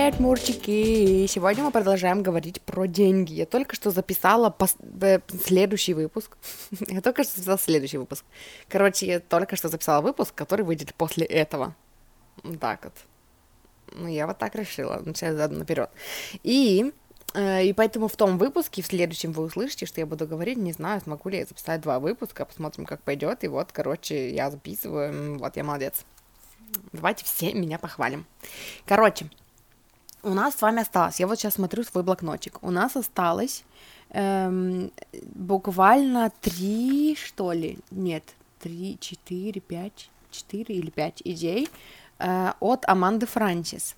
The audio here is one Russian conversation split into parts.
Привет, мурчики! Сегодня мы продолжаем говорить про деньги. Я только что записала пос... э, следующий выпуск. я только что записала следующий выпуск. Короче, я только что записала выпуск, который выйдет после этого. Так вот. Ну, я вот так решила. Начать задом наперед. И э, и поэтому в том выпуске, в следующем вы услышите, что я буду говорить, не знаю, смогу ли я записать два выпуска, посмотрим, как пойдет. И вот, короче, я записываю, вот я молодец. Давайте все меня похвалим. Короче, у нас с вами осталось, я вот сейчас смотрю свой блокнотик, у нас осталось эм, буквально три, что ли, нет, три, четыре, пять, четыре или пять идей э, от Аманды Франсис.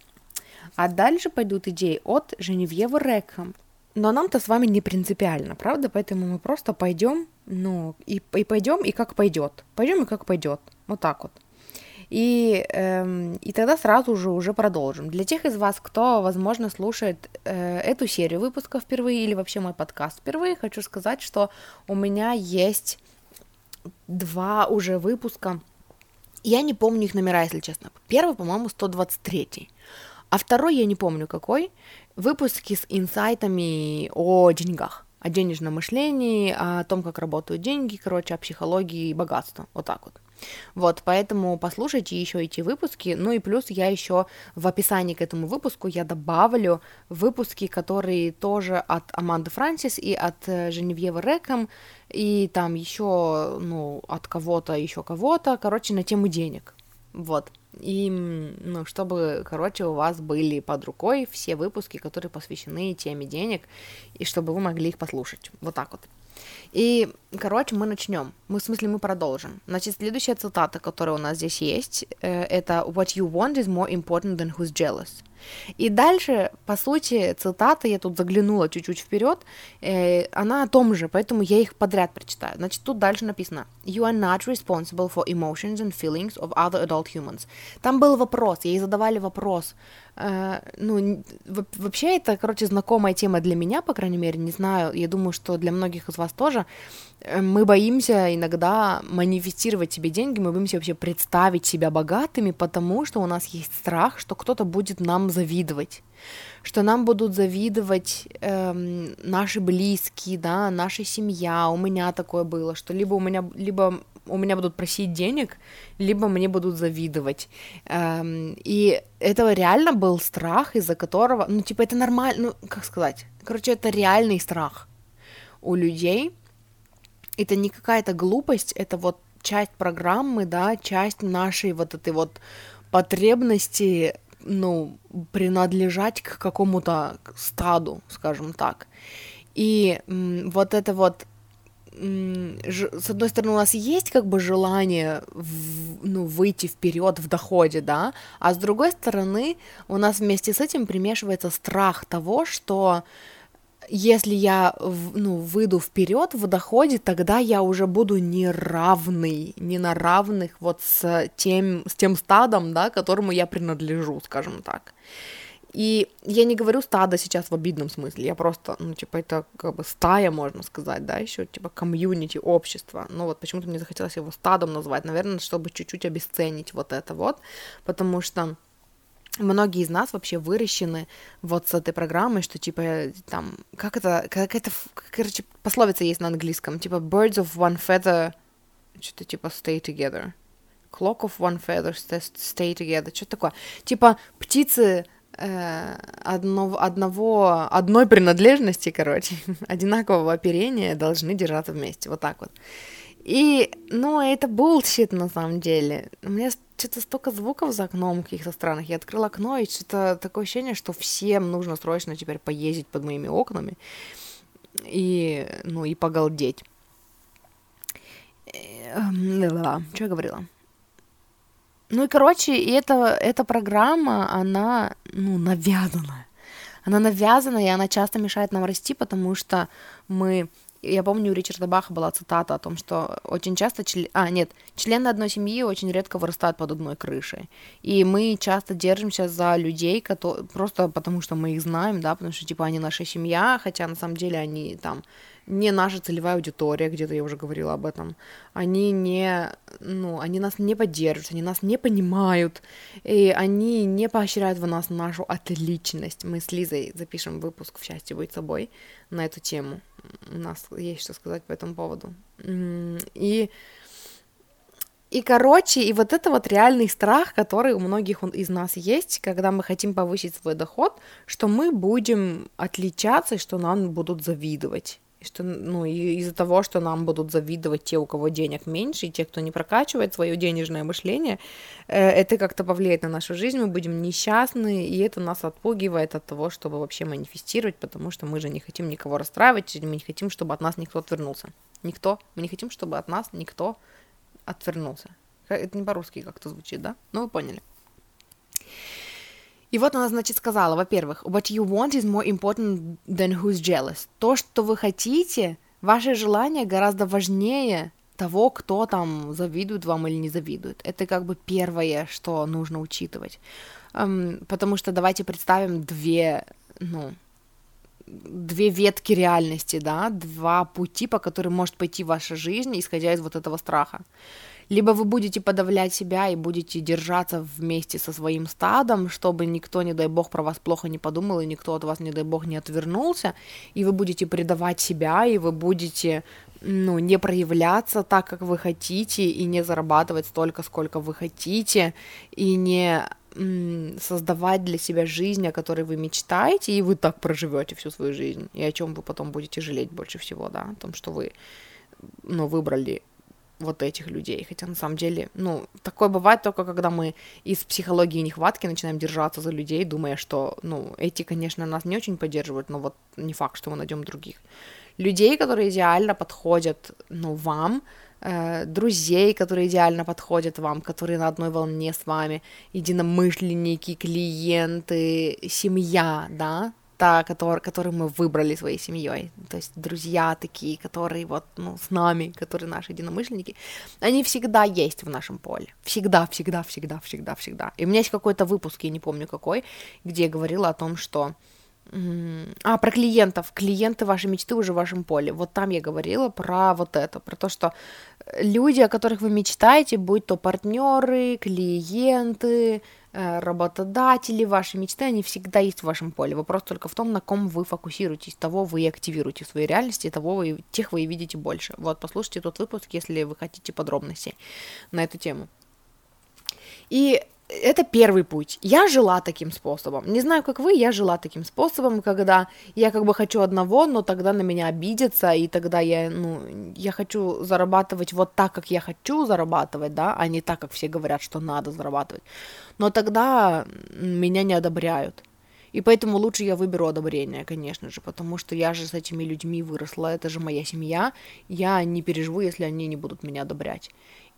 А дальше пойдут идеи от Женевьевы Рекхэм. Но нам-то с вами не принципиально, правда? Поэтому мы просто пойдем, ну, и, и пойдем, и как пойдет. Пойдем и как пойдет. Вот так вот. И, эм, и тогда сразу же уже продолжим. Для тех из вас, кто, возможно, слушает э, эту серию выпусков впервые или вообще мой подкаст впервые, хочу сказать, что у меня есть два уже выпуска. Я не помню их номера, если честно. Первый, по-моему, 123. А второй я не помню какой. Выпуски с инсайтами о деньгах о денежном мышлении, о том, как работают деньги, короче, о психологии и богатстве. Вот так вот. Вот, поэтому послушайте еще эти выпуски. Ну и плюс я еще в описании к этому выпуску я добавлю выпуски, которые тоже от Аманды Франсис и от э, Женевьевы Реком, и там еще, ну, от кого-то, еще кого-то, короче, на тему денег. Вот. И, ну, чтобы, короче, у вас были под рукой все выпуски, которые посвящены теме денег, и чтобы вы могли их послушать. Вот так вот. И, короче, мы начнем. Мы, в смысле, мы продолжим. Значит, следующая цитата, которая у нас здесь есть, э, это «What you want is more important than who's jealous». И дальше, по сути, цитата, я тут заглянула чуть-чуть вперед, э, она о том же, поэтому я их подряд прочитаю. Значит, тут дальше написано You are not responsible for emotions and feelings of other adult humans. Там был вопрос, ей задавали вопрос. Э, ну, вообще это, короче, знакомая тема для меня, по крайней мере, не знаю, я думаю, что для многих из вас тоже. Э, мы боимся иногда манифестировать себе деньги, мы боимся вообще представить себя богатыми, потому что у нас есть страх, что кто-то будет нам завидовать, что нам будут завидовать эм, наши близкие, да, наша семья. У меня такое было, что либо у меня, либо у меня будут просить денег, либо мне будут завидовать. Эм, и это реально был страх, из-за которого, ну, типа, это нормально, ну, как сказать, короче, это реальный страх у людей, это не какая-то глупость, это вот часть программы, да, часть нашей вот этой вот потребности, ну, принадлежать к какому-то стаду, скажем так. И м, вот это вот с одной стороны, у нас есть как бы желание в, ну, выйти вперед в доходе, да, а с другой стороны, у нас вместе с этим примешивается страх того, что если я ну, выйду вперед в доходе, тогда я уже буду неравный, не на равных вот с тем, с тем стадом, да, которому я принадлежу, скажем так. И я не говорю стадо сейчас в обидном смысле, я просто, ну, типа, это как бы стая, можно сказать, да, еще, типа, комьюнити, общество. Ну, вот почему-то мне захотелось его стадом назвать, наверное, чтобы чуть-чуть обесценить вот это вот, потому что многие из нас вообще выращены вот с этой программой, что типа там, как это, как это, короче, пословица есть на английском, типа birds of one feather, что-то типа stay together, clock of one feather stay together, что такое, типа птицы э, одно, одного, одной принадлежности, короче, одинакового оперения должны держаться вместе, вот так вот. И, ну, это bullshit на самом деле. У меня что-то столько звуков за окном каких-то странах. Я открыла окно, и что-то такое ощущение, что всем нужно срочно теперь поездить под моими окнами и, ну, и погалдеть. Эм, что я говорила? Ну и, короче, и эта, эта программа, она, ну, навязана. Она навязана, и она часто мешает нам расти, потому что мы я помню, у Ричарда Баха была цитата о том, что очень часто, член... а, нет, члены одной семьи очень редко вырастают под одной крышей. И мы часто держимся за людей, которые... просто потому что мы их знаем, да, потому что, типа, они наша семья, хотя на самом деле они там не наша целевая аудитория, где-то я уже говорила об этом. Они не, ну, они нас не поддерживают, они нас не понимают, и они не поощряют в нас нашу отличность. Мы с Лизой запишем выпуск в счастье быть собой на эту тему. У нас есть что сказать по этому поводу. И и, короче, и вот это вот реальный страх, который у многих из нас есть, когда мы хотим повысить свой доход, что мы будем отличаться, и что нам будут завидовать что, ну, из-за того, что нам будут завидовать те, у кого денег меньше, и те, кто не прокачивает свое денежное мышление, э, это как-то повлияет на нашу жизнь, мы будем несчастны, и это нас отпугивает от того, чтобы вообще манифестировать, потому что мы же не хотим никого расстраивать, мы не хотим, чтобы от нас никто отвернулся. Никто. Мы не хотим, чтобы от нас никто отвернулся. Это не по-русски как-то звучит, да? Ну, вы поняли. И вот она, значит, сказала, во-первых, what you want is more important than who's jealous. То, что вы хотите, ваше желание гораздо важнее того, кто там завидует вам или не завидует. Это как бы первое, что нужно учитывать. Um, потому что давайте представим две, ну, две ветки реальности, да, два пути, по которым может пойти ваша жизнь, исходя из вот этого страха. Либо вы будете подавлять себя и будете держаться вместе со своим стадом, чтобы никто, не дай бог, про вас плохо не подумал, и никто от вас, не дай бог, не отвернулся, и вы будете предавать себя, и вы будете ну, не проявляться так, как вы хотите, и не зарабатывать столько, сколько вы хотите, и не создавать для себя жизнь, о которой вы мечтаете, и вы так проживете всю свою жизнь, и о чем вы потом будете жалеть больше всего, да, о том, что вы, ну, выбрали вот этих людей. Хотя на самом деле, ну, такое бывает только когда мы из психологии нехватки начинаем держаться за людей, думая, что, ну, эти, конечно, нас не очень поддерживают, но вот не факт, что мы найдем других. Людей, которые идеально подходят, ну, вам, э, друзей, которые идеально подходят вам, которые на одной волне с вами, единомышленники, клиенты, семья, да, та, который, который мы выбрали своей семьей, то есть друзья такие, которые вот, ну, с нами, которые наши единомышленники, они всегда есть в нашем поле, всегда, всегда, всегда, всегда, всегда. И у меня есть какой-то выпуск, я не помню какой, где я говорила о том, что а, про клиентов. Клиенты вашей мечты уже в вашем поле. Вот там я говорила про вот это, про то, что люди, о которых вы мечтаете, будь то партнеры, клиенты, Э, работодатели, ваши мечты, они всегда есть в вашем поле. Вопрос только в том, на ком вы фокусируетесь, того вы и активируете в своей реальности, того вы, тех вы и видите больше. Вот, послушайте тот выпуск, если вы хотите подробностей на эту тему. И это первый путь. Я жила таким способом. Не знаю, как вы, я жила таким способом, когда я как бы хочу одного, но тогда на меня обидятся, и тогда я, ну, я хочу зарабатывать вот так, как я хочу зарабатывать, да, а не так, как все говорят, что надо зарабатывать. Но тогда меня не одобряют. И поэтому лучше я выберу одобрение, конечно же, потому что я же с этими людьми выросла, это же моя семья, я не переживу, если они не будут меня одобрять.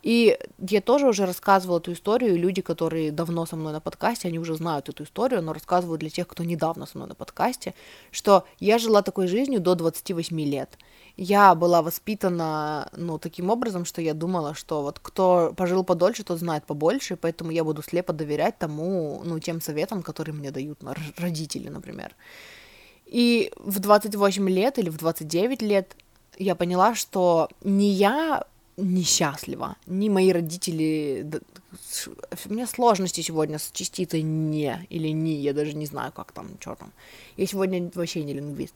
И я тоже уже рассказывала эту историю, и люди, которые давно со мной на подкасте, они уже знают эту историю, но рассказываю для тех, кто недавно со мной на подкасте, что я жила такой жизнью до 28 лет. Я была воспитана, ну, таким образом, что я думала, что вот кто пожил подольше, тот знает побольше, поэтому я буду слепо доверять тому, ну, тем советам, которые мне дают родители, например. И в 28 лет или в 29 лет я поняла, что не я несчастлива. Ни мои родители... У меня сложности сегодня с частицей «не» или «ни», я даже не знаю, как там, что там. Я сегодня вообще не лингвист.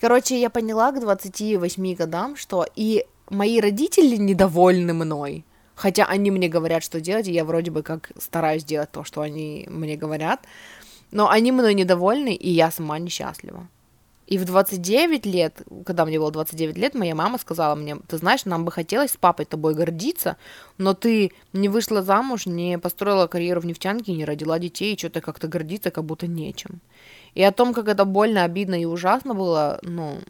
Короче, я поняла к 28 годам, что и мои родители недовольны мной, хотя они мне говорят, что делать, и я вроде бы как стараюсь делать то, что они мне говорят, но они мной недовольны, и я сама несчастлива. И в 29 лет, когда мне было 29 лет, моя мама сказала мне, ты знаешь, нам бы хотелось с папой тобой гордиться, но ты не вышла замуж, не построила карьеру в нефтянке, не родила детей, и что-то как-то гордиться как будто нечем. И о том, как это больно, обидно и ужасно было, ну,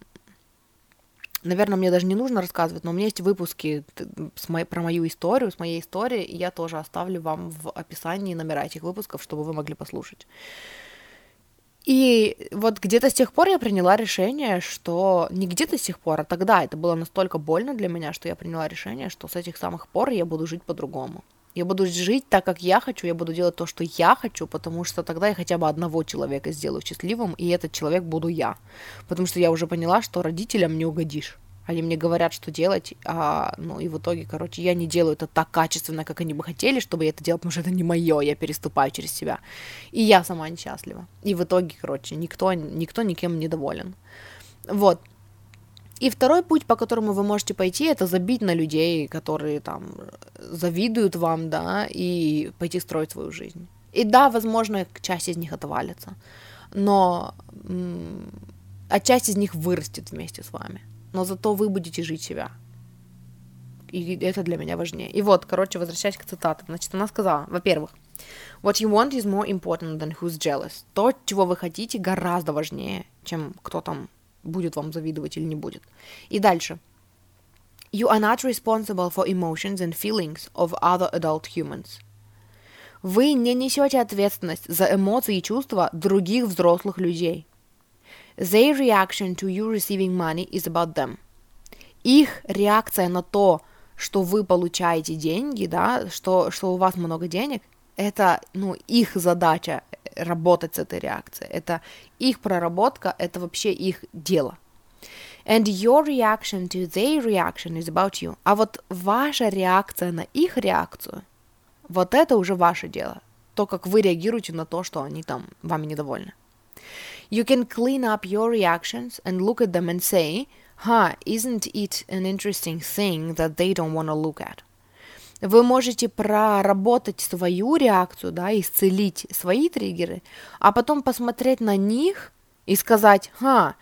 наверное, мне даже не нужно рассказывать, но у меня есть выпуски с моей, про мою историю, с моей историей, и я тоже оставлю вам в описании номера этих выпусков, чтобы вы могли послушать. И вот где-то с тех пор я приняла решение, что не где-то с тех пор, а тогда это было настолько больно для меня, что я приняла решение, что с этих самых пор я буду жить по-другому. Я буду жить так, как я хочу, я буду делать то, что я хочу, потому что тогда я хотя бы одного человека сделаю счастливым, и этот человек буду я. Потому что я уже поняла, что родителям не угодишь. Они мне говорят, что делать, а, ну и в итоге, короче, я не делаю это так качественно, как они бы хотели, чтобы я это делал, потому что это не мое, я переступаю через себя. И я сама несчастлива. И в итоге, короче, никто, никто никем не доволен. Вот. И второй путь, по которому вы можете пойти, это забить на людей, которые там завидуют вам, да, и пойти строить свою жизнь. И да, возможно, часть из них отвалится, но а часть из них вырастет вместе с вами но зато вы будете жить себя. И это для меня важнее. И вот, короче, возвращаясь к цитатам. Значит, она сказала, во-первых, What you want is more important than who's jealous. То, чего вы хотите, гораздо важнее, чем кто там будет вам завидовать или не будет. И дальше. You are not responsible for emotions and feelings of other adult humans. Вы не несете ответственность за эмоции и чувства других взрослых людей. Their reaction to you receiving money is about them. Их реакция на то, что вы получаете деньги, да, что, что у вас много денег, это, ну, их задача работать с этой реакцией. Это их проработка, это вообще их дело. And your reaction to their reaction is about you. А вот ваша реакция на их реакцию, вот это уже ваше дело. То, как вы реагируете на то, что они там вами недовольны. You can clean up your reactions and look at them and say, huh, isn't it an interesting thing that they don't want to look at? Вы можете проработать свою реакцию, да, исцелить свои триггеры, а потом посмотреть на них и сказать, ха,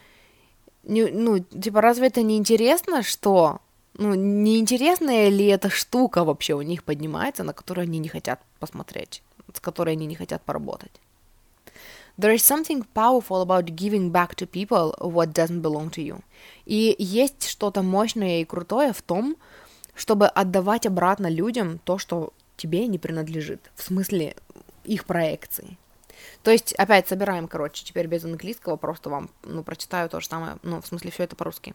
не, ну, типа, разве это не интересно, что, ну, не интересная ли эта штука вообще у них поднимается, на которую они не хотят посмотреть, с которой они не хотят поработать? There is something powerful about giving back to people what doesn't belong to you. И есть что-то мощное и крутое в том, чтобы отдавать обратно людям то, что тебе не принадлежит, в смысле их проекции. То есть, опять собираем, короче, теперь без английского, просто вам, ну, прочитаю то же самое, ну, в смысле, все это по-русски.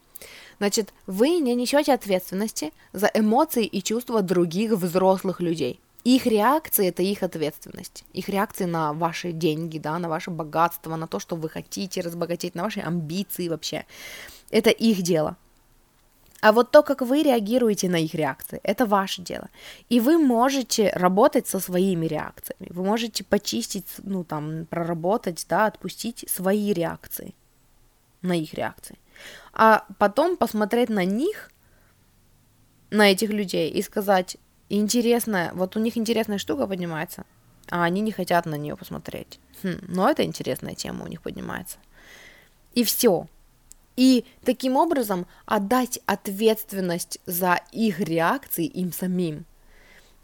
Значит, вы не несете ответственности за эмоции и чувства других взрослых людей. Их реакции – это их ответственность. Их реакции на ваши деньги, да, на ваше богатство, на то, что вы хотите разбогатеть, на ваши амбиции вообще. Это их дело. А вот то, как вы реагируете на их реакции, это ваше дело. И вы можете работать со своими реакциями. Вы можете почистить, ну там, проработать, да, отпустить свои реакции на их реакции. А потом посмотреть на них, на этих людей и сказать, интересная, вот у них интересная штука поднимается, а они не хотят на нее посмотреть. Хм, но это интересная тема у них поднимается. И все. И таким образом отдать ответственность за их реакции им самим.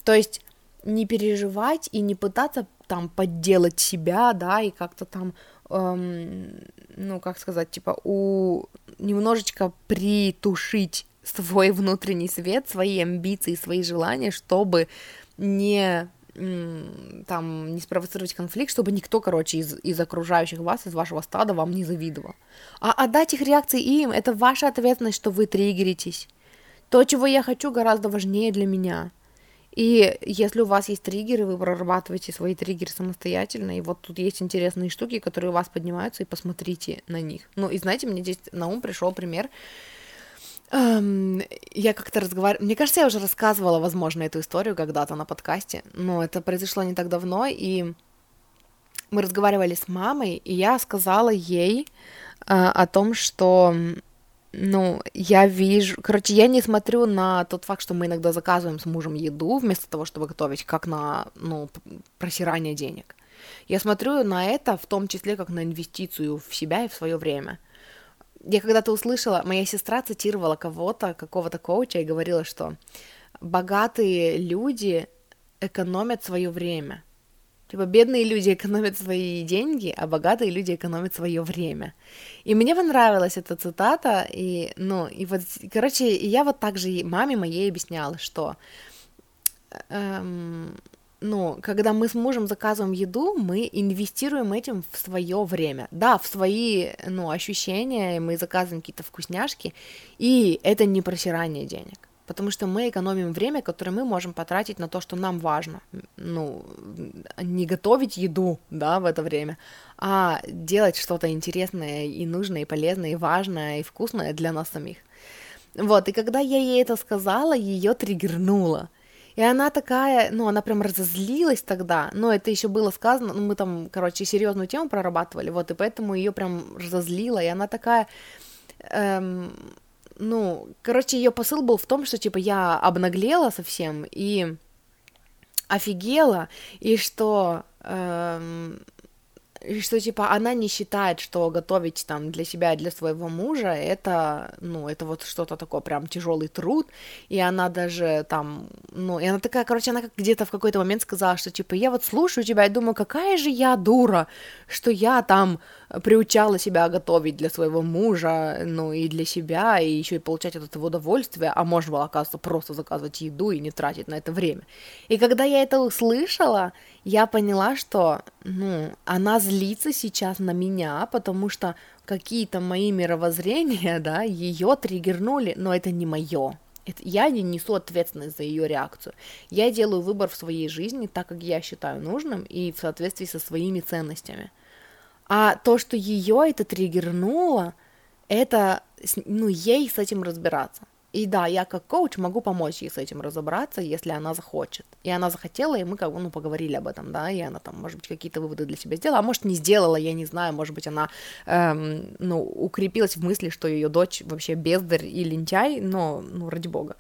То есть не переживать и не пытаться там подделать себя, да, и как-то там, эм, ну, как сказать, типа, у немножечко притушить свой внутренний свет, свои амбиции, свои желания, чтобы не там не спровоцировать конфликт, чтобы никто, короче, из, из окружающих вас, из вашего стада вам не завидовал. А отдать их реакции им, это ваша ответственность, что вы триггеритесь. То, чего я хочу, гораздо важнее для меня. И если у вас есть триггеры, вы прорабатываете свои триггеры самостоятельно, и вот тут есть интересные штуки, которые у вас поднимаются, и посмотрите на них. Ну, и знаете, мне здесь на ум пришел пример, Um, я как-то разговаривала... Мне кажется, я уже рассказывала, возможно, эту историю когда-то на подкасте, но это произошло не так давно, и мы разговаривали с мамой, и я сказала ей uh, о том, что, ну, я вижу... Короче, я не смотрю на тот факт, что мы иногда заказываем с мужем еду вместо того, чтобы готовить, как на, ну, просирание денег. Я смотрю на это в том числе как на инвестицию в себя и в свое время – я когда-то услышала, моя сестра цитировала кого-то, какого-то коуча и говорила, что богатые люди экономят свое время. Типа бедные люди экономят свои деньги, а богатые люди экономят свое время. И мне понравилась эта цитата, и, ну, и вот, короче, я вот так же маме моей объясняла, что эм, ну, когда мы с мужем заказываем еду, мы инвестируем этим в свое время, да, в свои, ну, ощущения, мы заказываем какие-то вкусняшки, и это не просирание денег, потому что мы экономим время, которое мы можем потратить на то, что нам важно, ну, не готовить еду, да, в это время, а делать что-то интересное и нужное, и полезное, и важное, и вкусное для нас самих. Вот, и когда я ей это сказала, ее триггернуло. И она такая, ну, она прям разозлилась тогда, но это еще было сказано, ну, мы там, короче, серьезную тему прорабатывали, вот, и поэтому ее прям разозлило, и она такая, эм, ну, короче, ее посыл был в том, что, типа, я обнаглела совсем и офигела, и что... Эм, и что, типа, она не считает, что готовить там для себя, для своего мужа, это, ну, это вот что-то такое прям тяжелый труд, и она даже там, ну, и она такая, короче, она как где-то в какой-то момент сказала, что, типа, я вот слушаю тебя и думаю, какая же я дура, что я там приучала себя готовить для своего мужа, ну, и для себя, и еще и получать от этого удовольствие, а можно было, оказывается, просто заказывать еду и не тратить на это время. И когда я это услышала, я поняла, что, ну, она злится сейчас на меня, потому что какие-то мои мировоззрения, да, ее триггернули, но это не мое. Это, я не несу ответственность за ее реакцию. Я делаю выбор в своей жизни так, как я считаю нужным и в соответствии со своими ценностями. А то, что ее это триггернуло, это, ну, ей с этим разбираться. И да, я как коуч могу помочь ей с этим разобраться, если она захочет. И она захотела, и мы как бы, ну, поговорили об этом, да, и она там, может быть, какие-то выводы для себя сделала, а может, не сделала, я не знаю, может быть, она, эм, ну, укрепилась в мысли, что ее дочь вообще бездарь и лентяй, но, ну, ради бога.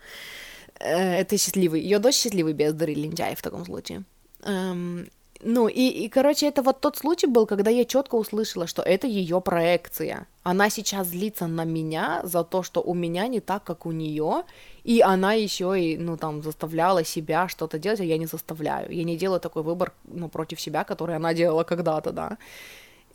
Э, это счастливый, ее дочь счастливый бездарь и лентяй в таком случае. Эм, ну, и, и, короче, это вот тот случай был, когда я четко услышала, что это ее проекция. Она сейчас злится на меня за то, что у меня не так, как у нее, и она еще и, ну, там, заставляла себя что-то делать, а я не заставляю. Я не делаю такой выбор, ну, против себя, который она делала когда-то, да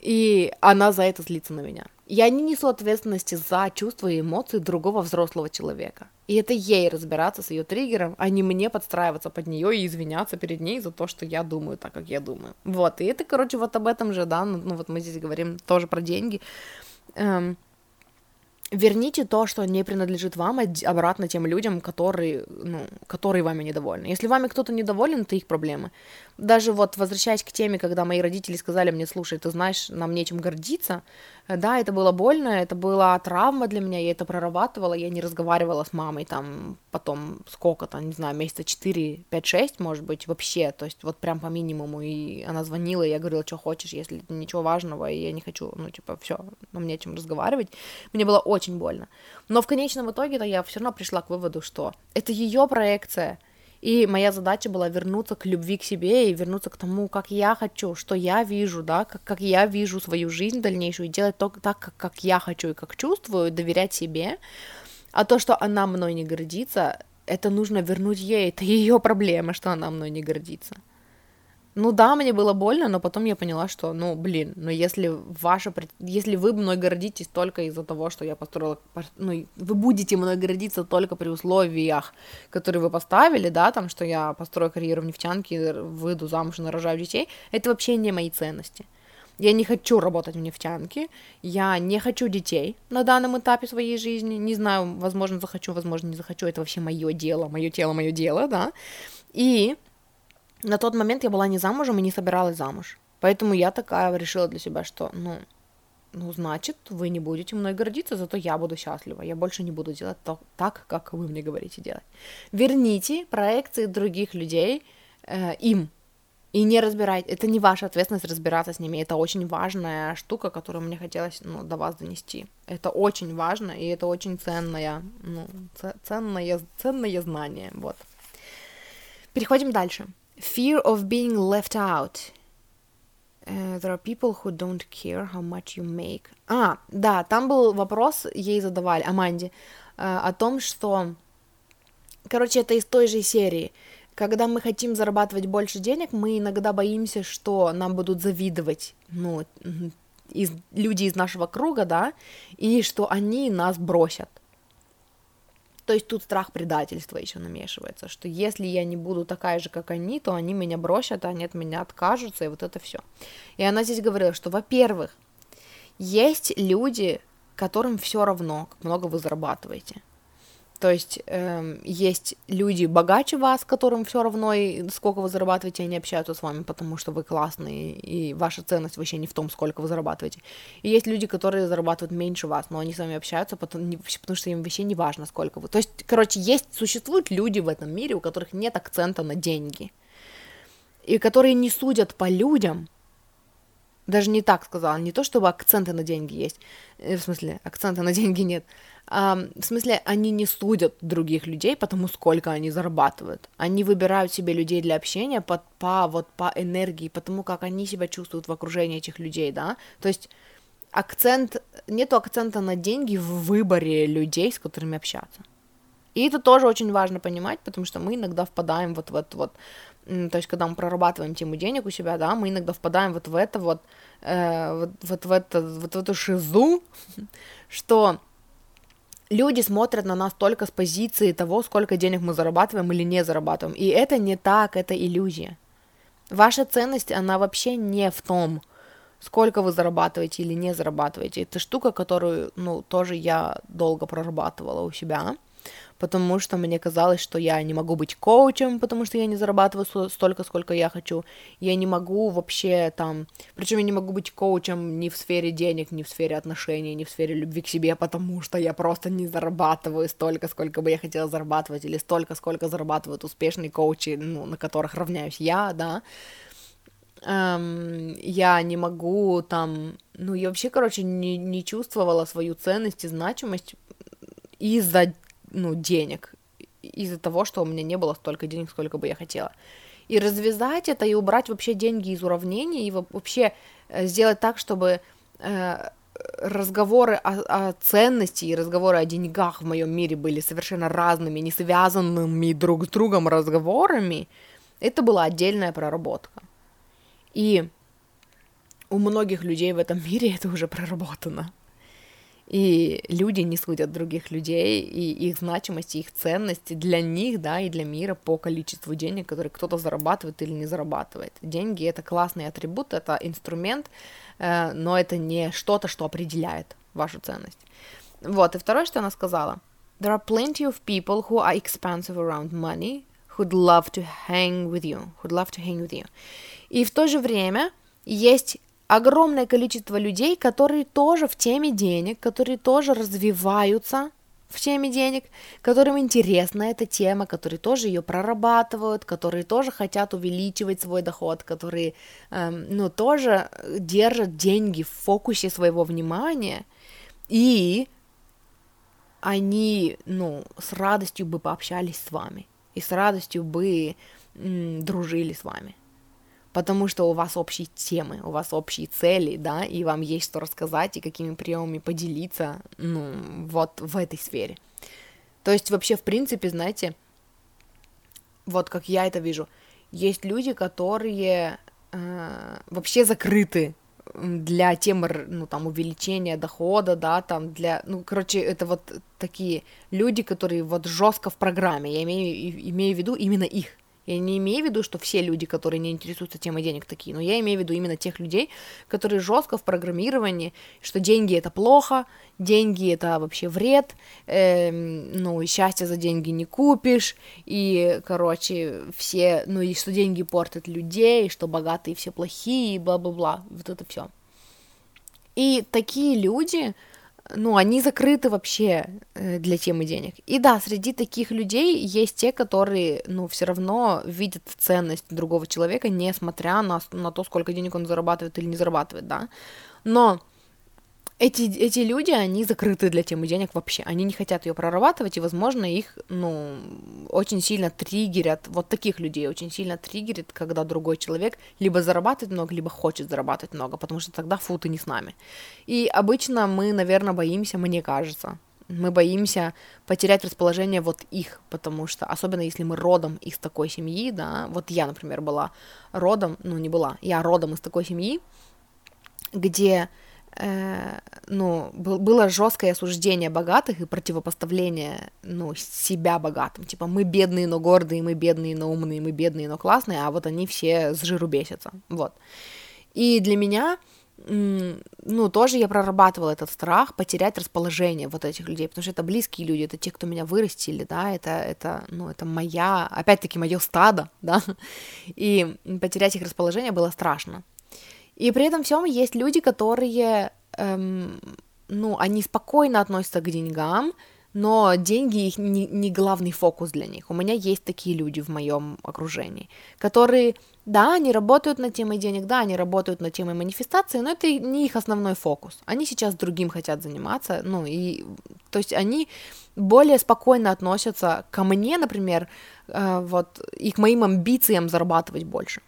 и она за это злится на меня. Я не несу ответственности за чувства и эмоции другого взрослого человека. И это ей разбираться с ее триггером, а не мне подстраиваться под нее и извиняться перед ней за то, что я думаю так, как я думаю. Вот, и это, короче, вот об этом же, да, ну, ну вот мы здесь говорим тоже про деньги. Эм, верните то, что не принадлежит вам, обратно тем людям, которые, ну, которые вами недовольны. Если вами кто-то недоволен, это их проблемы. Даже вот возвращаясь к теме, когда мои родители сказали мне, слушай, ты знаешь, нам нечем гордиться, да, это было больно, это была травма для меня, я это прорабатывала, я не разговаривала с мамой там потом сколько-то, не знаю, месяца 4, 5, 6, может быть, вообще, то есть вот прям по минимуму, и она звонила, и я говорила, что хочешь, если ничего важного, и я не хочу, ну, типа, все, нам не о чем разговаривать, мне было очень больно. Но в конечном итоге-то я все равно пришла к выводу, что это ее проекция, и моя задача была вернуться к любви к себе и вернуться к тому, как я хочу, что я вижу, да, как, как я вижу свою жизнь дальнейшую, и делать то, так, как, как я хочу и как чувствую, доверять себе. А то, что она мной не гордится, это нужно вернуть ей, это ее проблема, что она мной не гордится. Ну да, мне было больно, но потом я поняла, что, ну, блин, ну если ваша, если вы мной гордитесь только из-за того, что я построила, ну, вы будете мной гордиться только при условиях, которые вы поставили, да, там, что я построю карьеру в нефтянке, выйду замуж и нарожаю детей, это вообще не мои ценности. Я не хочу работать в нефтянке, я не хочу детей на данном этапе своей жизни, не знаю, возможно, захочу, возможно, не захочу, это вообще мое дело, мое тело, мое дело, да, и на тот момент я была не замужем и не собиралась замуж. Поэтому я такая решила для себя, что, ну, ну, значит, вы не будете мной гордиться, зато я буду счастлива. Я больше не буду делать то, так, как вы мне говорите делать. Верните проекции других людей э, им. И не разбирайте. Это не ваша ответственность разбираться с ними. Это очень важная штука, которую мне хотелось ну, до вас донести. Это очень важно, и это очень ценное, ну, ценное, ценное знание. Вот. Переходим дальше. Fear of being left out. Uh, there are people who don't care how much you make. А, да, там был вопрос, ей задавали, Аманде, uh, о том, что... Короче, это из той же серии. Когда мы хотим зарабатывать больше денег, мы иногда боимся, что нам будут завидовать, ну, из, люди из нашего круга, да, и что они нас бросят. То есть тут страх предательства еще намешивается, что если я не буду такая же, как они, то они меня бросят, а они от меня откажутся, и вот это все. И она здесь говорила, что, во-первых, есть люди, которым все равно, как много вы зарабатываете. То есть эм, есть люди богаче вас, которым все равно, и сколько вы зарабатываете, они общаются с вами, потому что вы классные, и ваша ценность вообще не в том, сколько вы зарабатываете. И есть люди, которые зарабатывают меньше вас, но они с вами общаются, потому, потому что им вообще не важно, сколько вы. То есть, короче, есть, существуют люди в этом мире, у которых нет акцента на деньги, и которые не судят по людям, даже не так сказала, не то чтобы акценты на деньги есть, э, в смысле, акцента на деньги нет, а, в смысле, они не судят других людей потому, сколько они зарабатывают. Они выбирают себе людей для общения по, по, вот, по энергии, потому как они себя чувствуют в окружении этих людей, да, то есть акцент, нету акцента на деньги в выборе людей, с которыми общаться. И это тоже очень важно понимать, потому что мы иногда впадаем вот в это вот, то есть когда мы прорабатываем тему денег у себя, да, мы иногда впадаем вот в это вот, э, вот, вот в это, вот в эту шизу, что люди смотрят на нас только с позиции того, сколько денег мы зарабатываем или не зарабатываем. И это не так, это иллюзия. Ваша ценность, она вообще не в том, сколько вы зарабатываете или не зарабатываете. Это штука, которую, ну, тоже я долго прорабатывала у себя потому что мне казалось, что я не могу быть коучем, потому что я не зарабатываю столько, сколько я хочу. Я не могу вообще там... Причем я не могу быть коучем ни в сфере денег, ни в сфере отношений, ни в сфере любви к себе, потому что я просто не зарабатываю столько, сколько бы я хотела зарабатывать, или столько, сколько зарабатывают успешные коучи, ну, на которых равняюсь я, да. Um, я не могу там, ну, я вообще, короче, не, не чувствовала свою ценность и значимость из-за ну, денег из-за того, что у меня не было столько денег, сколько бы я хотела. И развязать это, и убрать вообще деньги из уравнения, и вообще э, сделать так, чтобы э, разговоры о, о ценности и разговоры о деньгах в моем мире были совершенно разными, не связанными друг с другом разговорами, это была отдельная проработка. И у многих людей в этом мире это уже проработано. И люди не судят других людей, и их значимость, и их ценности для них, да, и для мира по количеству денег, которые кто-то зарабатывает или не зарабатывает. Деньги — это классный атрибут, это инструмент, э, но это не что-то, что определяет вашу ценность. Вот, и второе, что она сказала. There are plenty of people who are expensive around money, who'd love to hang with you, who'd love to hang with you. И в то же время есть огромное количество людей, которые тоже в теме денег, которые тоже развиваются в теме денег, которым интересна эта тема, которые тоже ее прорабатывают, которые тоже хотят увеличивать свой доход, которые, эм, ну, тоже держат деньги в фокусе своего внимания, и они, ну, с радостью бы пообщались с вами, и с радостью бы м, дружили с вами потому что у вас общие темы, у вас общие цели, да, и вам есть что рассказать и какими приемами поделиться, ну, вот в этой сфере. То есть вообще, в принципе, знаете, вот как я это вижу, есть люди, которые э, вообще закрыты для темы, ну, там, увеличения дохода, да, там, для, ну, короче, это вот такие люди, которые вот жестко в программе, я имею, имею в виду именно их, я не имею в виду, что все люди, которые не интересуются темой денег, такие, но я имею в виду именно тех людей, которые жестко в программировании, что деньги это плохо, деньги это вообще вред, э, ну, счастье за деньги не купишь, и, короче, все, ну, и что деньги портят людей, что богатые все плохие, бла-бла-бла, вот это все. И такие люди, ну, они закрыты вообще э, для темы денег. И да, среди таких людей есть те, которые, ну, все равно видят ценность другого человека, несмотря на, на то, сколько денег он зарабатывает или не зарабатывает, да. Но эти, эти люди, они закрыты для темы денег вообще. Они не хотят ее прорабатывать, и, возможно, их, ну, очень сильно триггерят, вот таких людей очень сильно триггерит, когда другой человек либо зарабатывает много, либо хочет зарабатывать много, потому что тогда фу, ты не с нами. И обычно мы, наверное, боимся, мне кажется, мы боимся потерять расположение вот их, потому что, особенно если мы родом из такой семьи, да, вот я, например, была родом, ну, не была, я родом из такой семьи, где ну, был, было жесткое осуждение богатых и противопоставление, ну, себя богатым. Типа, мы бедные, но гордые, мы бедные, но умные, мы бедные, но классные, а вот они все с жиру бесятся, вот. И для меня, ну, тоже я прорабатывала этот страх потерять расположение вот этих людей, потому что это близкие люди, это те, кто меня вырастили, да, это, это, ну, это моя, опять-таки, мое стадо, да, и потерять их расположение было страшно. И при этом всем есть люди, которые, эм, ну, они спокойно относятся к деньгам, но деньги их не, не главный фокус для них. У меня есть такие люди в моем окружении, которые, да, они работают над темой денег, да, они работают над темой манифестации, но это не их основной фокус. Они сейчас другим хотят заниматься, ну и, то есть они более спокойно относятся ко мне, например, э, вот, и к моим амбициям зарабатывать больше.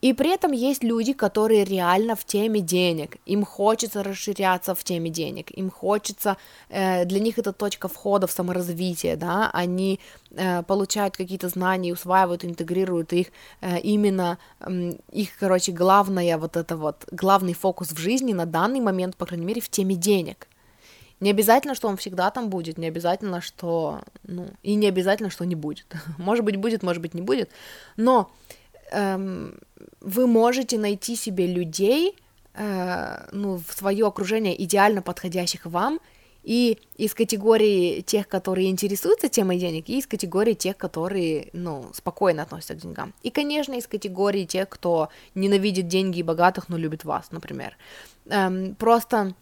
И при этом есть люди, которые реально в теме денег, им хочется расширяться в теме денег, им хочется, э, для них это точка входа в саморазвитие, да, они э, получают какие-то знания, усваивают, интегрируют их, э, именно их, короче, главное вот это вот, главный фокус в жизни на данный момент, по крайней мере, в теме денег. Не обязательно, что он всегда там будет, не обязательно, что, ну, и не обязательно, что не будет. Может быть, будет, может быть, не будет, но эм, вы можете найти себе людей, э, ну, в свое окружение идеально подходящих вам, и из категории тех, которые интересуются темой денег, и из категории тех, которые, ну, спокойно относятся к деньгам. И, конечно, из категории тех, кто ненавидит деньги и богатых, но любит вас, например. Эм, просто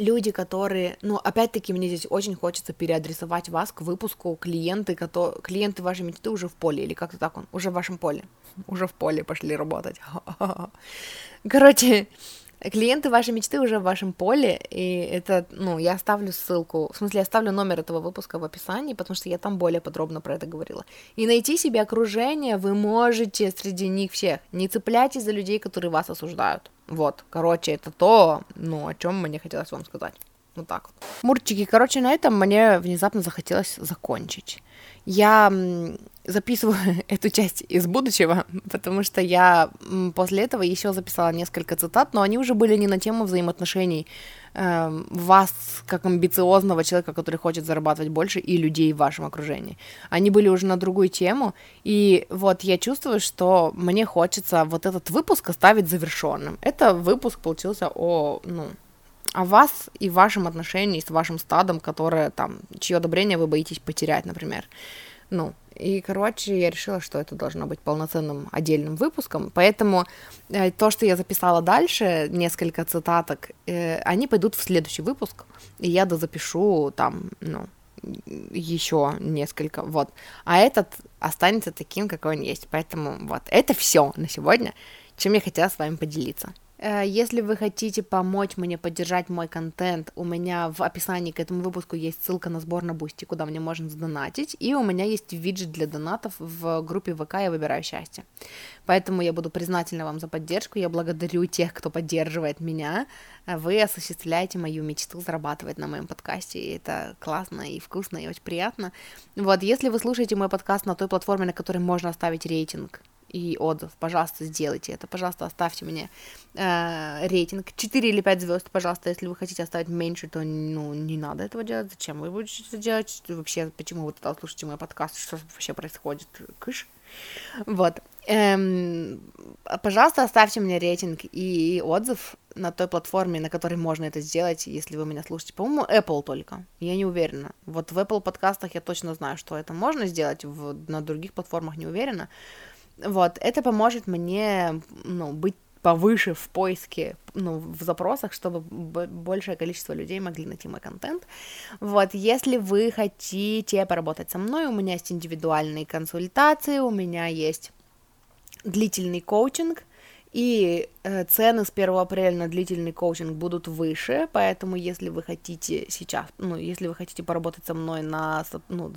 люди, которые, ну, опять-таки, мне здесь очень хочется переадресовать вас к выпуску клиенты, которые, клиенты вашей мечты уже в поле, или как-то так он, уже в вашем поле, уже в поле пошли работать. Короче, клиенты вашей мечты уже в вашем поле, и это, ну, я оставлю ссылку, в смысле, я оставлю номер этого выпуска в описании, потому что я там более подробно про это говорила. И найти себе окружение вы можете среди них всех. Не цепляйтесь за людей, которые вас осуждают. Вот, короче, это то, ну, о чем мне хотелось вам сказать. Вот так вот. Мурчики, короче, на этом мне внезапно захотелось закончить. Я записываю эту часть из будущего, потому что я после этого еще записала несколько цитат, но они уже были не на тему взаимоотношений э, вас как амбициозного человека, который хочет зарабатывать больше, и людей в вашем окружении. Они были уже на другую тему, и вот я чувствую, что мне хочется вот этот выпуск оставить завершенным. Это выпуск получился о, ну, о вас и вашем отношении с вашим стадом, которое там, чье одобрение вы боитесь потерять, например. Ну, и, короче, я решила, что это должно быть полноценным отдельным выпуском. Поэтому э, то, что я записала дальше, несколько цитаток, э, они пойдут в следующий выпуск. И я дозапишу там, ну, еще несколько, вот. А этот останется таким, какой он есть. Поэтому вот, это все на сегодня, чем я хотела с вами поделиться. Э, если вы хотите помочь мне поддержать мой контент, у меня в описании к этому выпуску есть ссылка на сбор на Бусти, куда мне можно задонатить, и у меня есть виджет для донатов в группе ВК «Я выбираю счастье». Поэтому я буду признательна вам за поддержку, я благодарю тех, кто поддерживает меня, вы осуществляете мою мечту зарабатывать на моем подкасте, и это классно и вкусно и очень приятно. Вот, если вы слушаете мой подкаст на той платформе, на которой можно оставить рейтинг, и отзыв. Пожалуйста, сделайте это. Пожалуйста, оставьте мне э, рейтинг. 4 или 5 звезд, пожалуйста. Если вы хотите оставить меньше, то ну, не надо этого делать. Зачем вы будете это делать? Вообще, почему вы тогда слушаете мой подкаст? Что вообще происходит? Кыш. Вот. Эм, пожалуйста, оставьте мне рейтинг и отзыв на той платформе, на которой можно это сделать, если вы меня слушаете. По-моему, Apple только. Я не уверена. Вот в Apple подкастах я точно знаю, что это можно сделать, в, на других платформах не уверена. Вот, это поможет мне, ну, быть повыше в поиске, ну, в запросах, чтобы большее количество людей могли найти мой контент. Вот, если вы хотите поработать со мной, у меня есть индивидуальные консультации, у меня есть длительный коучинг, и цены с 1 апреля на длительный коучинг будут выше, поэтому если вы хотите сейчас, ну, если вы хотите поработать со мной на, ну,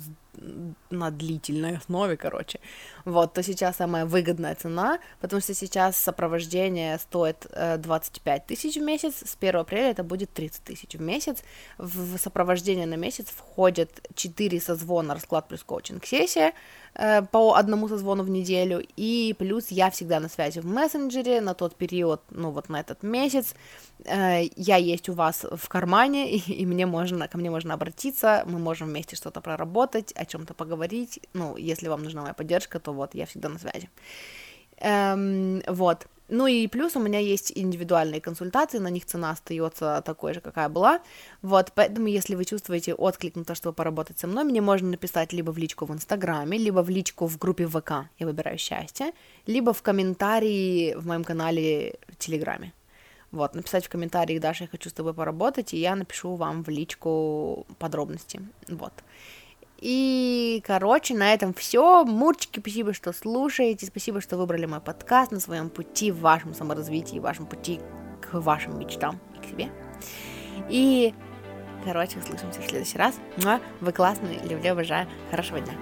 на длительной основе, короче, вот, то сейчас самая выгодная цена, потому что сейчас сопровождение стоит э, 25 тысяч в месяц, с 1 апреля это будет 30 тысяч в месяц, в сопровождение на месяц входят 4 созвона, расклад плюс коучинг-сессия, э, по одному созвону в неделю, и плюс я всегда на связи в мессенджере на тот период, период, ну, вот на этот месяц, э, я есть у вас в кармане, и, и мне можно, ко мне можно обратиться, мы можем вместе что-то проработать, о чем-то поговорить, ну, если вам нужна моя поддержка, то вот, я всегда на связи. Эм, вот. Ну и плюс у меня есть индивидуальные консультации, на них цена остается такой же, какая была. Вот, поэтому если вы чувствуете отклик на то, чтобы поработать со мной, мне можно написать либо в личку в Инстаграме, либо в личку в группе ВК «Я выбираю счастье», либо в комментарии в моем канале в Телеграме. Вот, написать в комментариях, Даша, я хочу с тобой поработать, и я напишу вам в личку подробности. Вот. И, короче, на этом все. Мурчики, спасибо, что слушаете, спасибо, что выбрали мой подкаст на своем пути в вашем саморазвитии, вашем пути к вашим мечтам и к себе. И, короче, услышимся в следующий раз. Вы классные, люблю, обожаю. Хорошего дня.